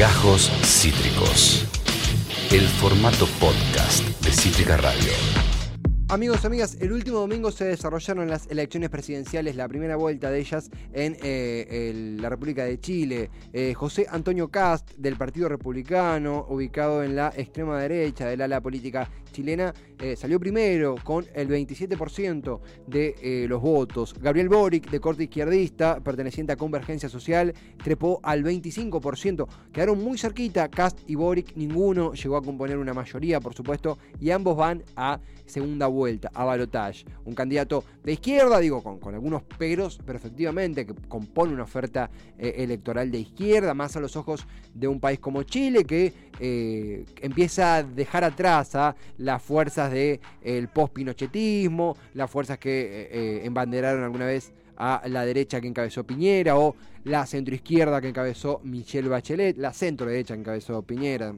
Gajos Cítricos. El formato podcast de Cítrica Radio. Amigos, amigas, el último domingo se desarrollaron las elecciones presidenciales, la primera vuelta de ellas en eh, la República de Chile. Eh, José Antonio Cast, del Partido Republicano, ubicado en la extrema derecha del ala política chilena, eh, salió primero con el 27% de los votos. Gabriel Boric, de corte izquierdista, perteneciente a Convergencia Social, trepó al 25%. Quedaron muy cerquita, Cast y Boric, ninguno llegó a componer una mayoría, por supuesto, y ambos van a segunda vuelta, a balotage. Un candidato de izquierda, digo, con, algunos peros, pero efectivamente que compone una oferta eh, electoral de izquierda, más a los ojos de un país como Chile, que eh, empieza a dejar atrás a las fuerzas del el post-pinochetismo, las fuerzas que eh, embanderaron alguna vez a la derecha que encabezó Piñera o la centroizquierda que encabezó Michelle Bachelet, la centro derecha que encabezó Piñera,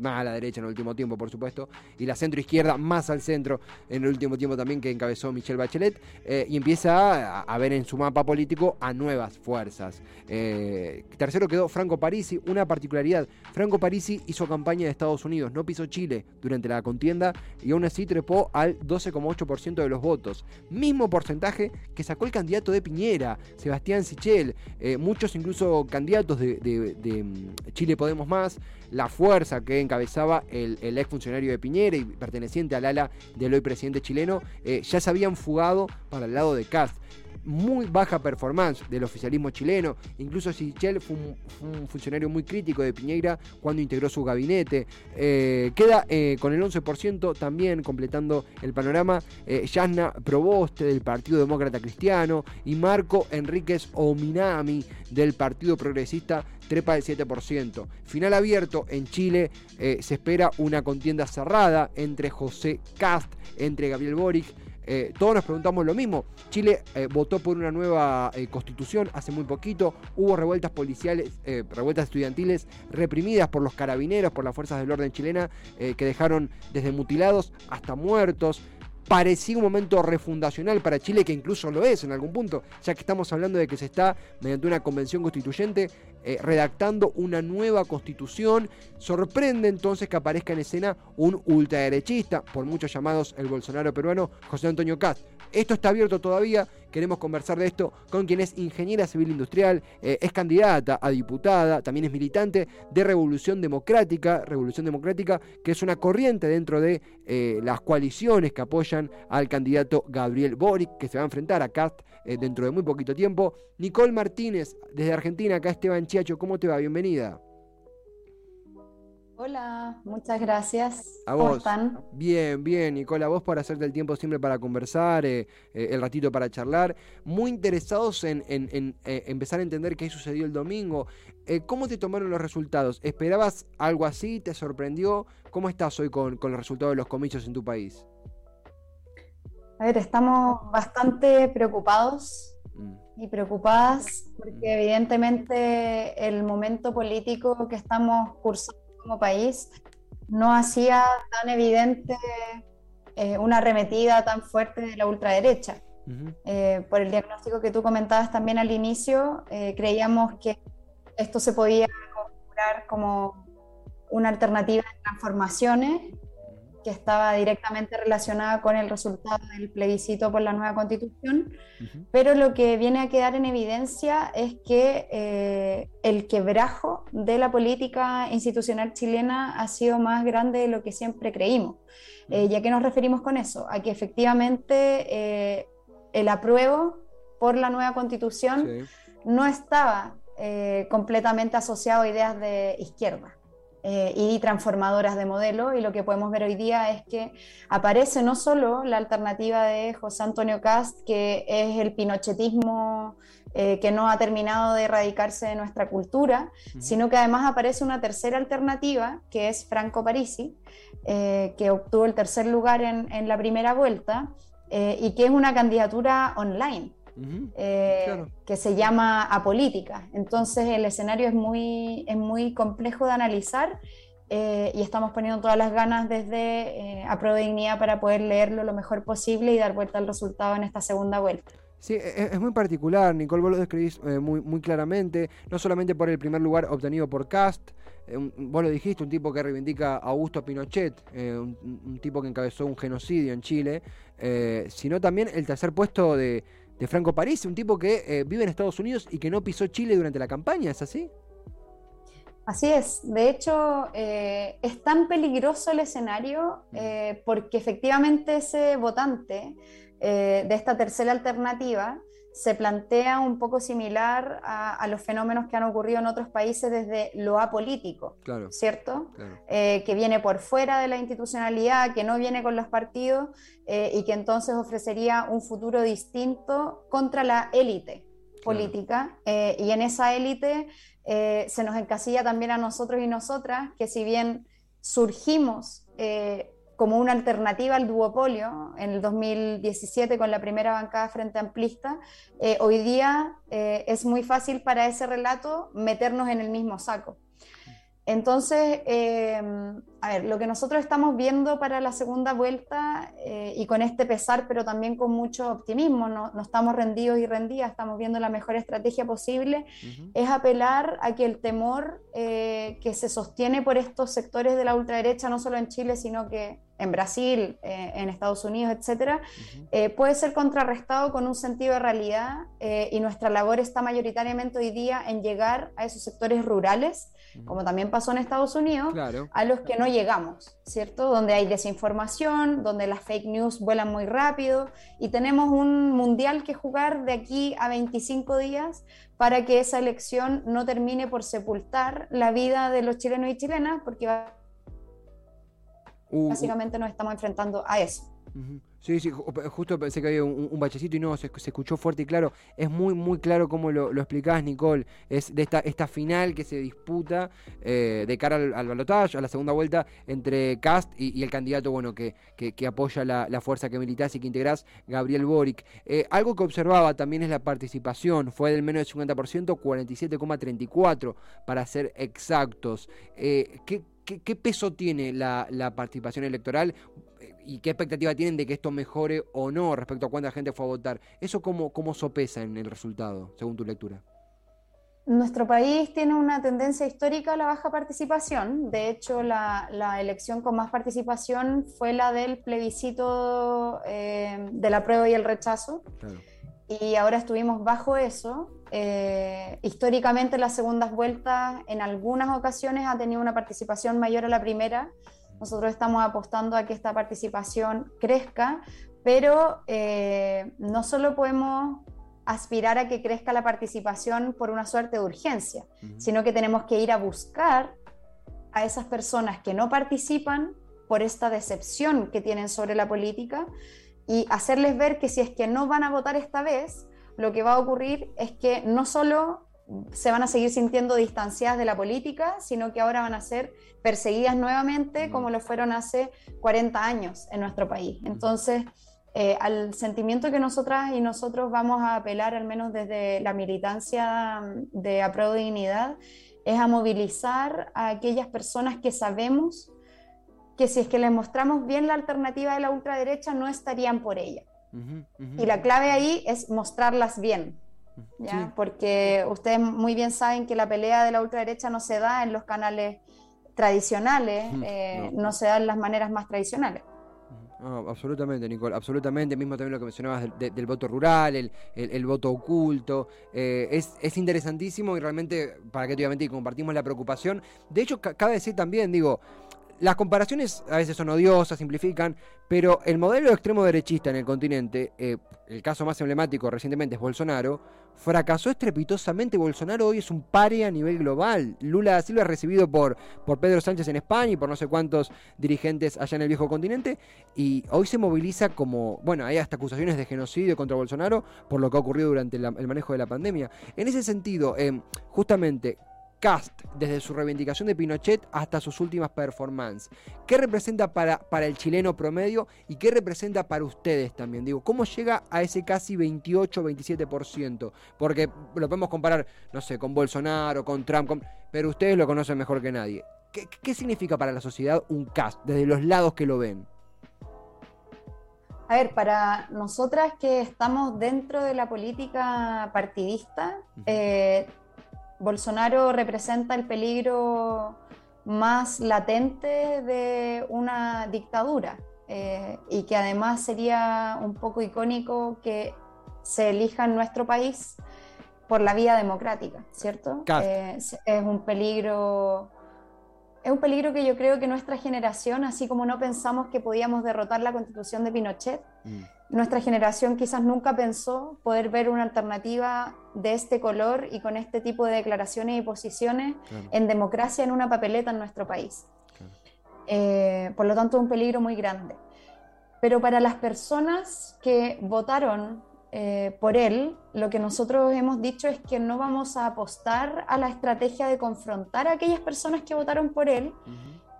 más a la derecha en el último tiempo, por supuesto, y la centro izquierda más al centro en el último tiempo también que encabezó Michelle Bachelet, eh, y empieza a, ver en su mapa político a nuevas fuerzas. Eh, tercero quedó Franco Parisi, una particularidad, Franco Parisi hizo campaña de Estados Unidos, no pisó Chile durante la contienda y aún así trepó al 12,8% de los votos, mismo porcentaje que sacó el candidato de Piñera, Sebastián Sichel, eh, muchos incluso candidatos de, de mm, Chile Podemos Más, la fuerza que encabezaba el, ex funcionario de Piñera y perteneciente al ala del hoy presidente chileno, eh, ya se habían fugado para el lado de Cast muy baja performance del oficialismo chileno. Incluso Sichel fue un, funcionario muy crítico de Piñeira cuando integró su gabinete. Eh, queda eh, con el 11% también completando el panorama eh, Yasna Proboste del Partido Demócrata Cristiano y Marco Enríquez Ominami del Partido Progresista trepa del 7%. Final abierto en Chile, se espera una contienda cerrada entre José Cast, entre Gabriel Boric, eh, todos nos preguntamos lo mismo. Chile eh, votó por una nueva eh, constitución hace muy poquito. Hubo revueltas policiales, revueltas estudiantiles reprimidas por los carabineros, por las fuerzas del orden chilena, que dejaron desde mutilados hasta muertos parecía un momento refundacional para Chile, que incluso lo es en algún punto, ya que estamos hablando de que se está, mediante una convención constituyente, eh, redactando una nueva constitución. Sorprende entonces que aparezca en escena un ultraderechista, por muchos llamados el Bolsonaro peruano, José Antonio Cast. Esto está abierto todavía, queremos conversar de esto con quien es ingeniera civil industrial, eh, es candidata a diputada, también es militante de Revolución Democrática, Revolución Democrática, que es una corriente dentro de eh, las coaliciones que apoyan al candidato Gabriel Boric, que se va a enfrentar a eh, dentro de muy poquito tiempo. Nicole Martínez, desde Argentina, acá Esteban ¿cómo te va? Bienvenida. Hola, muchas gracias. A vos. ¿Cómo están? Bien, bien, Nicole, a vos por hacerte el tiempo siempre para conversar, eh, eh, el ratito para charlar. Muy interesados en, empezar a entender qué sucedió el domingo. ¿Cómo te tomaron los resultados? ¿Esperabas algo así? ¿Te sorprendió? ¿Cómo estás hoy con, con los resultados de los comicios en tu país? A ver, estamos bastante preocupados. Y preocupadas porque mm. evidentemente el momento político que estamos cursando como país no hacía tan evidente eh, una arremetida tan fuerte de la ultraderecha. Eh, por el diagnóstico que tú comentabas también al inicio, eh, creíamos que esto se podía configurar como una alternativa de transformaciones que estaba directamente relacionada con el resultado del plebiscito por la nueva constitución, pero lo que viene a quedar en evidencia es que eh, el quebrajo de la política institucional chilena ha sido más grande de lo que siempre creímos. Eh, ¿Y a qué nos referimos con eso? A que efectivamente eh, el apruebo por la nueva constitución no estaba completamente asociado a ideas de izquierda. Eh, y transformadoras de modelo. Y lo que podemos ver hoy día es que aparece no solo la alternativa de José Antonio Cast, que es el pinochetismo eh, que no ha terminado de erradicarse de nuestra cultura, sino que además aparece una tercera alternativa, que es Franco Parisi, eh, que obtuvo el tercer lugar en, en la primera vuelta y que es una candidatura online. Eh, que se llama apolítica. Entonces el escenario es muy, es muy complejo de analizar eh, y estamos poniendo todas las ganas desde eh, a Dignidad para poder leerlo lo mejor posible y dar vuelta al resultado en esta segunda vuelta. Sí, e, e, es, muy particular, Nicole, vos lo describís eh, muy, muy claramente, no solamente por el primer lugar obtenido por Cast, eh, vos lo dijiste, un tipo que reivindica a Augusto Pinochet, eh, un, tipo que encabezó un genocidio en Chile, sino también el tercer puesto de, de Franco París, un tipo que vive en Estados Unidos y que no pisó Chile durante la campaña, ¿es así? Así es, de hecho es tan peligroso el escenario mm. porque efectivamente ese votante eh, de esta tercera alternativa se plantea un poco similar a, los fenómenos que han ocurrido en otros países desde lo apolítico, ¿cierto? Eh, que viene por fuera de la institucionalidad, que no viene con los partidos eh, y que entonces ofrecería un futuro distinto contra la élite política. y en esa élite se nos encasilla también a nosotros y nosotras, que si bien surgimos como una alternativa al duopolio en el 2017 con la primera bancada frente amplista, eh, hoy día eh, es muy fácil para ese relato meternos en el mismo saco. Entonces, em, a ver, lo que nosotros estamos viendo para la segunda vuelta eh, y con este pesar, pero también con mucho optimismo, no, estamos rendidos y rendidas, estamos viendo la mejor estrategia posible, es apelar a que el temor eh, que se sostiene por estos sectores de la ultraderecha, no solo en Chile, sino que en Brasil, eh, en Estados Unidos, etcétera, puede ser contrarrestado con un sentido de realidad y nuestra labor está mayoritariamente hoy día en llegar a esos sectores rurales como también pasó en Estados Unidos, a los que no llegamos, ¿cierto? Donde hay desinformación, donde las fake news vuelan muy rápido y tenemos un mundial que jugar de aquí a 25 días para que esa elección no termine por sepultar la vida de los chilenos y chilenas, porque uh, uh. básicamente nos estamos enfrentando a eso. Sí, sí, justo pensé que había un, bachecito y no, se, escuchó fuerte y claro. Es muy, muy claro cómo lo, lo explicás, Nicole. Es de esta, esta final que se disputa eh, de cara al, al balotaje, a la segunda vuelta, entre Cast y, el candidato bueno que, que, apoya la, fuerza que militás y que integrás, Gabriel Boric. Eh, algo que observaba también es la participación. Fue del menos del 50%, 47,34% para ser exactos. Eh, ¿qué, qué, peso tiene la participación electoral? Y qué expectativa tienen de que esto mejore o no respecto a cuánta gente fue a votar. ¿Eso cómo, cómo sopesa en el resultado, según tu lectura? Nuestro país tiene una tendencia histórica a la baja participación. De hecho, la, elección con más participación fue la del plebiscito eh, de la prueba y el rechazo. Y ahora estuvimos bajo eso. Eh, históricamente, las segundas vueltas en algunas ocasiones ha tenido una participación mayor a la primera nosotros estamos apostando a que esta participación crezca, pero eh, no solo podemos aspirar a que crezca la participación por una suerte de urgencia, sino que tenemos que ir a buscar a esas personas que no participan por esta decepción que tienen sobre la política y hacerles ver que si es que no van a votar esta vez, lo que va a ocurrir es que no solo se van a seguir sintiendo distanciadas de la política, sino que ahora van a ser perseguidas nuevamente como lo fueron hace 40 años en nuestro país. Entonces, eh, al sentimiento que nosotras y nosotros vamos a apelar, al menos desde la militancia de Apruebo Dignidad, es a movilizar a aquellas personas que sabemos que si es que les mostramos bien la alternativa de la ultraderecha, no estarían por ella. Y la clave ahí es mostrarlas bien, ¿ya? Porque ustedes muy bien saben que la pelea de la ultraderecha no se da en los canales tradicionales, eh, no. se da en las maneras más tradicionales. absolutamente, Nicole, absolutamente. Mismo también lo que mencionabas del, voto rural, el, voto oculto. Eh, es, es, interesantísimo y realmente, para que obviamente compartimos la preocupación. De hecho, cabe decir también, digo, las comparaciones a veces son odiosas, simplifican, pero el modelo extremo derechista en el continente, eh, el caso más emblemático recientemente es Bolsonaro, fracasó estrepitosamente. Bolsonaro hoy es un pare a nivel global. Lula da Silva es recibido por, por Pedro Sánchez en España y por no sé cuántos dirigentes allá en el viejo continente, y hoy se moviliza como, bueno, hay hasta acusaciones de genocidio contra Bolsonaro por lo que ha ocurrido durante el manejo de la pandemia. En ese sentido, eh, justamente, Cast, desde su reivindicación de Pinochet hasta sus últimas performances. ¿Qué representa para, para el chileno promedio y qué representa para ustedes también? Digo, ¿cómo llega a ese casi 28-27%? Porque lo podemos comparar, no sé, con Bolsonaro, con Trump, pero ustedes lo conocen mejor que nadie. ¿Qué, ¿Qué significa para la sociedad un Cast, desde los lados que lo ven? A ver, para nosotras que estamos dentro de la política partidista, eh, Bolsonaro representa el peligro más latente de una dictadura eh, y que además sería un poco icónico que se elija en nuestro país por la vía democrática, ¿cierto? Eh, es un peligro es un peligro que yo creo que nuestra generación, así como no pensamos que podíamos derrotar la constitución de Pinochet, mm. nuestra generación quizás nunca pensó poder ver una alternativa de este color y con este tipo de declaraciones y posiciones en democracia en una papeleta en nuestro país. Eh, por lo tanto, es un peligro muy grande. Pero para las personas que votaron eh, por él, lo que nosotros hemos dicho es que no vamos a apostar a la estrategia de confrontar a aquellas personas que votaron por él,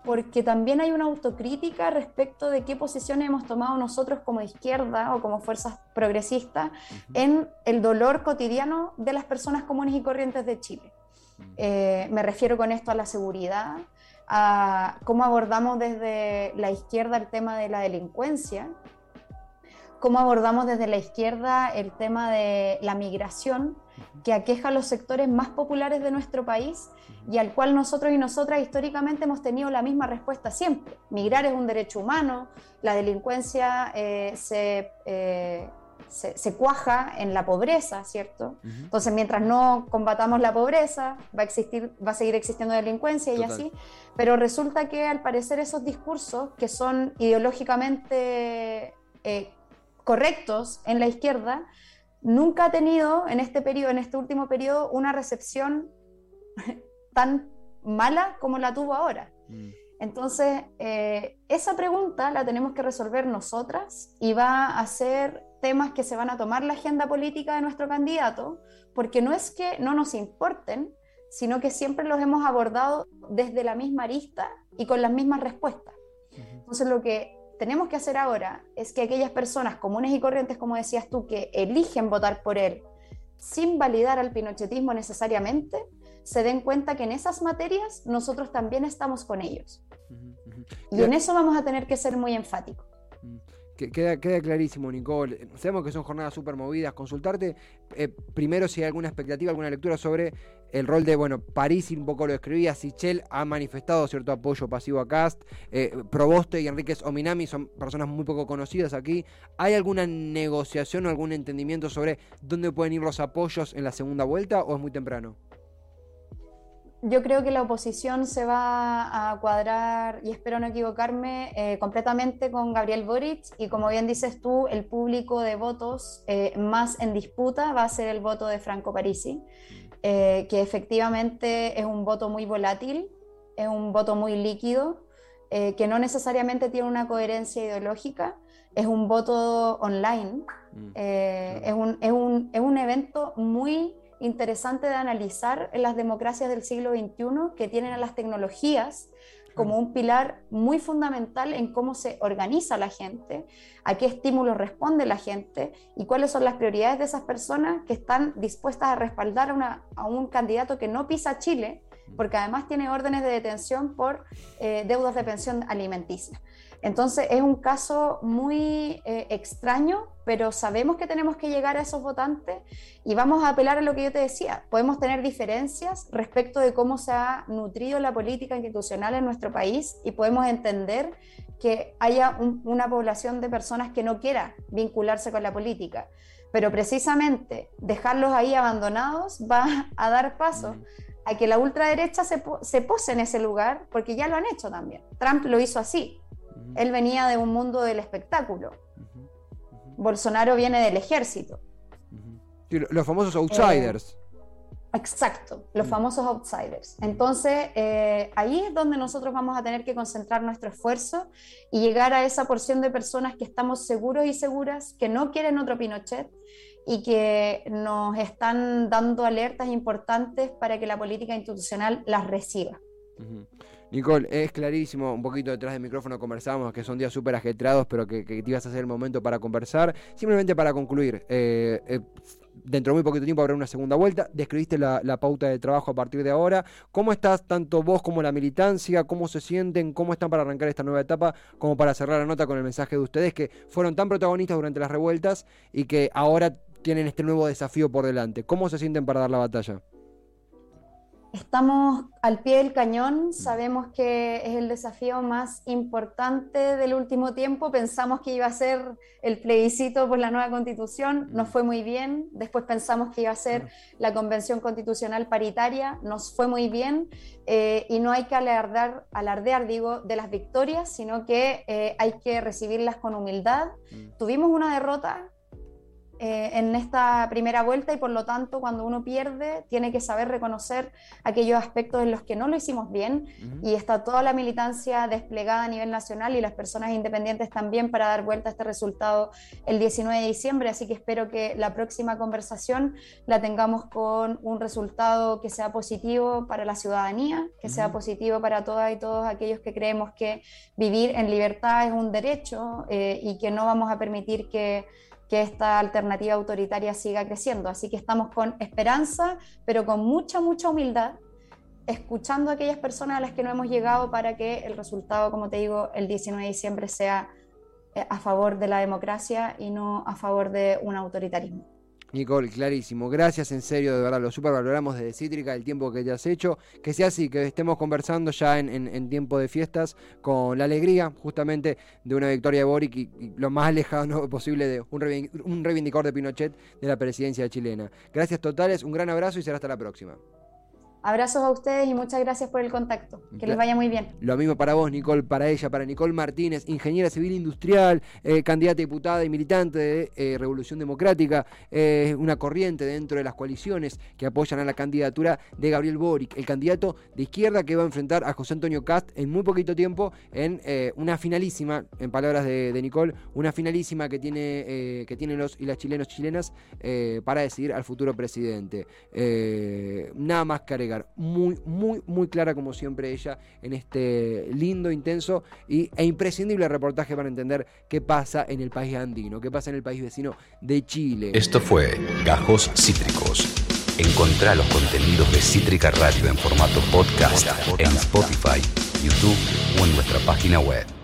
porque también hay una autocrítica respecto de qué posiciones hemos tomado nosotros como izquierda o como fuerzas progresistas en el dolor cotidiano de las personas comunes y corrientes de Chile. Eh, me refiero con esto a la seguridad, a cómo abordamos desde la izquierda el tema de la delincuencia, cómo abordamos desde la izquierda el tema de la migración que aqueja a los sectores más populares de nuestro país y al cual nosotros y nosotras históricamente hemos tenido la misma respuesta siempre. Migrar es un derecho humano, la delincuencia eh, eh, se, se, cuaja en la pobreza, ¿cierto? Entonces, mientras no combatamos la pobreza, va a, existir, va a seguir existiendo delincuencia y así, pero resulta que al parecer esos discursos que son ideológicamente... Eh, correctos en la izquierda, nunca ha tenido en este periodo, en este último periodo, una recepción tan mala como la tuvo ahora. Mm. Entonces, eh, esa pregunta la tenemos que resolver nosotras y va a ser temas que se van a tomar la agenda política de nuestro candidato, porque no es que no nos importen, sino que siempre los hemos abordado desde la misma arista y con las mismas respuestas. Entonces, lo que tenemos que hacer ahora es que aquellas personas comunes y corrientes, como decías tú, que eligen votar por él sin validar al pinochetismo necesariamente, se den cuenta que en esas materias nosotros también estamos con ellos. Y en eso vamos a tener que ser muy enfáticos. Queda, queda, clarísimo, Nicole. Sabemos que son jornadas súper movidas. Consultarte eh, primero si hay alguna expectativa, alguna lectura sobre el rol de, bueno, París, un poco lo escribía, Sichel ha manifestado cierto apoyo pasivo a Cast, eh, Proboste y Enríquez Ominami son personas muy poco conocidas aquí. ¿Hay alguna negociación o algún entendimiento sobre dónde pueden ir los apoyos en la segunda vuelta o es muy temprano? Yo creo que la oposición se va a cuadrar, y espero no equivocarme, eh, completamente con Gabriel Boric y como bien dices tú, el público de votos eh, más en disputa va a ser el voto de Franco Parisi, eh, que efectivamente es un voto muy volátil, es un voto muy líquido, que no necesariamente tiene una coherencia ideológica, es un voto online, mm, es, un, es, un, es un evento muy interesante de analizar en las democracias del siglo XXI que tienen a las tecnologías como un pilar muy fundamental en cómo se organiza la gente, a qué estímulos responde la gente y cuáles son las prioridades de esas personas que están dispuestas a respaldar a, una, a un candidato que no pisa Chile, porque además tiene órdenes de detención por eh, deudas de pensión alimenticia. Entonces es un caso muy eh, extraño, pero sabemos que tenemos que llegar a esos votantes y vamos a apelar a lo que yo te decía. Podemos tener diferencias respecto de cómo se ha nutrido la política institucional en nuestro país y podemos entender que haya una población de personas que no quiera vincularse con la política. Pero precisamente dejarlos ahí abandonados va a dar paso a que la ultraderecha se, se pose en ese lugar, porque ya lo han hecho también. Trump lo hizo así él venía de un mundo del espectáculo. Bolsonaro viene del ejército. los famosos outsiders. Eh, exacto, los mm. famosos outsiders. Entonces, eh, ahí es donde nosotros vamos a tener que concentrar nuestro esfuerzo y llegar a esa porción de personas que estamos seguros y seguras que no quieren otro Pinochet y que nos están dando alertas importantes para que la política institucional las reciba. Nicole, es clarísimo, un poquito detrás del micrófono conversamos, que son días súper ajetreados, pero que, te ibas a hacer el momento para conversar. Simplemente para concluir, eh, eh, dentro de muy poquito tiempo habrá una segunda vuelta, describiste la, pauta de trabajo a partir de ahora. ¿Cómo estás tanto vos como la militancia? ¿Cómo se sienten? ¿Cómo están para arrancar esta nueva etapa? Como para cerrar la nota con el mensaje de ustedes que fueron tan protagonistas durante las revueltas y que ahora tienen este nuevo desafío por delante. ¿Cómo se sienten para dar la batalla? Estamos al pie del cañón, sabemos que es el desafío más importante del último tiempo. Pensamos que iba a ser el plebiscito por la nueva constitución, nos fue muy bien. Después pensamos que iba a ser la convención constitucional paritaria, nos fue muy bien. Eh, y no hay que alardear, alardear, digo, de las victorias, sino que eh, hay que recibirlas con humildad. Mm. Tuvimos una derrota eh, en esta primera vuelta y por lo tanto cuando uno pierde tiene que saber reconocer aquellos aspectos en los que no lo hicimos bien y está toda la militancia desplegada a nivel nacional y las personas independientes también para dar vuelta a este resultado el 19 de diciembre, así que espero que la próxima conversación la tengamos con un resultado que sea positivo para la ciudadanía, que sea positivo para todas y todos aquellos que creemos que vivir en libertad es un derecho eh, y que no vamos a permitir que que esta alternativa autoritaria siga creciendo. Así que estamos con esperanza, pero con mucha, mucha humildad, escuchando a aquellas personas a las que no hemos llegado para que el resultado, como te digo, el 19 de diciembre sea eh, a favor de la democracia y no a favor de un autoritarismo. Nicole, clarísimo. Gracias, en serio, de verdad, lo super valoramos desde Cítrica, el tiempo que te has hecho. Que sea así, que estemos conversando ya en, tiempo de fiestas con la alegría, justamente, de una victoria de Boric y, lo más alejado posible de un, un reivindicador de Pinochet de la presidencia chilena. Gracias totales, un gran abrazo y será hasta la próxima. Abrazos a ustedes y muchas gracias por el contacto. Que les vaya muy bien. Lo mismo para vos, Nicole, para ella, para Nicole Martínez, ingeniera civil industrial, eh, candidata diputada y militante de eh, Revolución Democrática, eh, una corriente dentro de las coaliciones que apoyan a la candidatura de Gabriel Boric, el candidato de izquierda que va a enfrentar a José Antonio Cast en muy poquito tiempo en una finalísima, en palabras de, Nicole, una finalísima que tiene que tienen los y las chilenos chilenas para decidir al futuro presidente. nada más muy, muy, muy clara como siempre ella en este lindo, intenso y, e imprescindible reportaje para entender qué pasa en el país andino, qué pasa en el país vecino de Chile. Esto fue Gajos Cítricos. Encontrá los contenidos de Cítrica Radio en formato podcast en Spotify, YouTube o en nuestra página web.